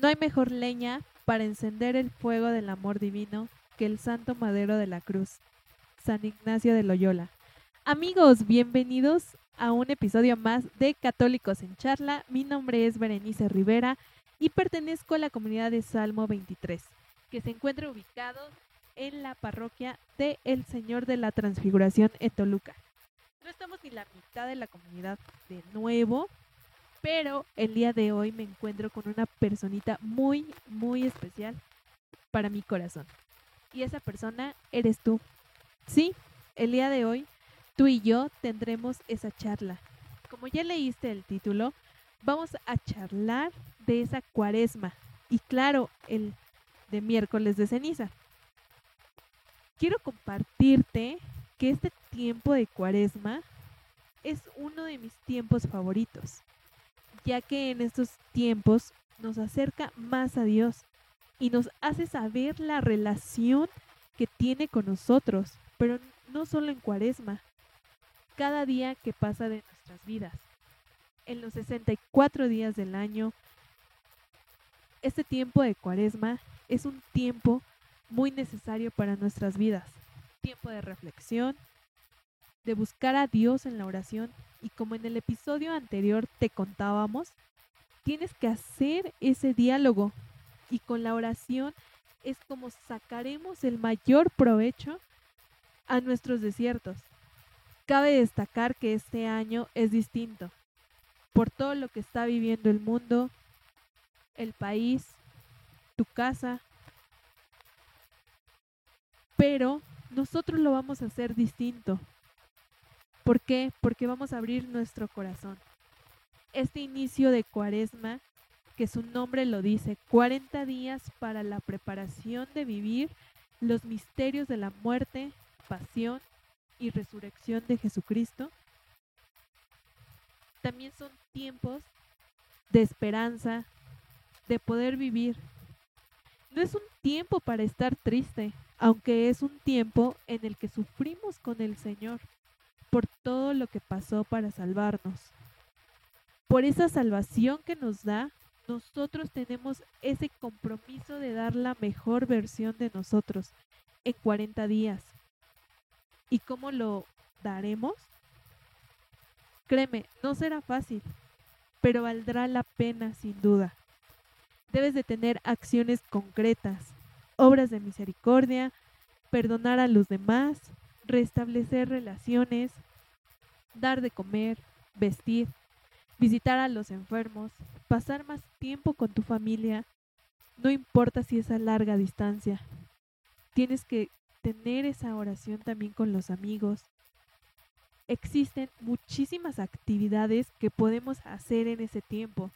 No hay mejor leña para encender el fuego del amor divino que el santo madero de la cruz, San Ignacio de Loyola. Amigos, bienvenidos a un episodio más de Católicos en Charla. Mi nombre es Berenice Rivera y pertenezco a la comunidad de Salmo 23, que se encuentra ubicado en la parroquia de El Señor de la Transfiguración en Toluca. No estamos ni la mitad de la comunidad de nuevo, pero el día de hoy me encuentro con una personita muy, muy especial para mi corazón. Y esa persona eres tú. Sí, el día de hoy tú y yo tendremos esa charla. Como ya leíste el título, vamos a charlar de esa cuaresma. Y claro, el de miércoles de ceniza. Quiero compartirte que este tiempo de cuaresma es uno de mis tiempos favoritos ya que en estos tiempos nos acerca más a Dios y nos hace saber la relación que tiene con nosotros, pero no solo en cuaresma, cada día que pasa de nuestras vidas. En los 64 días del año, este tiempo de cuaresma es un tiempo muy necesario para nuestras vidas. Tiempo de reflexión, de buscar a Dios en la oración y como en el episodio anterior te contábamos, tienes que hacer ese diálogo y con la oración es como sacaremos el mayor provecho a nuestros desiertos. Cabe destacar que este año es distinto por todo lo que está viviendo el mundo, el país, tu casa, pero nosotros lo vamos a hacer distinto. ¿Por qué? Porque vamos a abrir nuestro corazón. Este inicio de cuaresma, que su nombre lo dice, 40 días para la preparación de vivir los misterios de la muerte, pasión y resurrección de Jesucristo, también son tiempos de esperanza, de poder vivir. No es un tiempo para estar triste, aunque es un tiempo en el que sufrimos con el Señor por todo lo que pasó para salvarnos. Por esa salvación que nos da, nosotros tenemos ese compromiso de dar la mejor versión de nosotros en 40 días. ¿Y cómo lo daremos? Créeme, no será fácil, pero valdrá la pena sin duda. Debes de tener acciones concretas, obras de misericordia, perdonar a los demás, restablecer relaciones, dar de comer, vestir, visitar a los enfermos, pasar más tiempo con tu familia, no importa si es a larga distancia. Tienes que tener esa oración también con los amigos. Existen muchísimas actividades que podemos hacer en ese tiempo,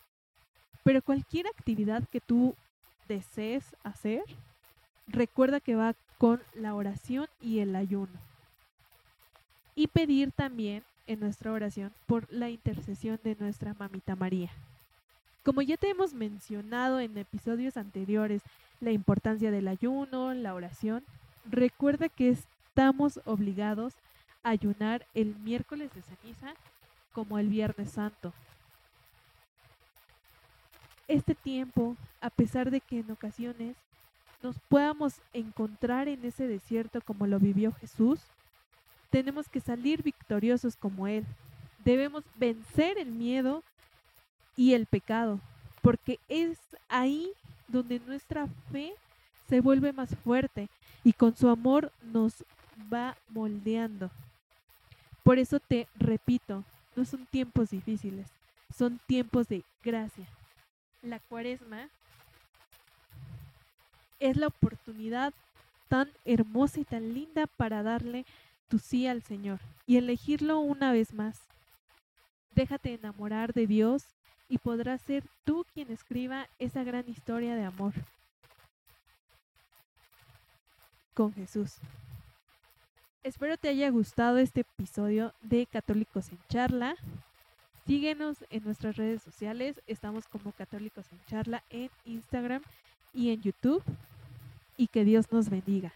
pero cualquier actividad que tú desees hacer, recuerda que va con la oración y el ayuno y pedir también en nuestra oración por la intercesión de nuestra mamita María. Como ya te hemos mencionado en episodios anteriores la importancia del ayuno, la oración, recuerda que estamos obligados a ayunar el miércoles de ceniza como el viernes santo. Este tiempo, a pesar de que en ocasiones nos podamos encontrar en ese desierto como lo vivió Jesús, tenemos que salir victoriosos como Él. Debemos vencer el miedo y el pecado, porque es ahí donde nuestra fe se vuelve más fuerte y con su amor nos va moldeando. Por eso te repito, no son tiempos difíciles, son tiempos de gracia. La cuaresma es la oportunidad tan hermosa y tan linda para darle tu sí al Señor y elegirlo una vez más. Déjate enamorar de Dios y podrás ser tú quien escriba esa gran historia de amor con Jesús. Espero te haya gustado este episodio de Católicos en Charla. Síguenos en nuestras redes sociales. Estamos como Católicos en Charla en Instagram y en YouTube. Y que Dios nos bendiga.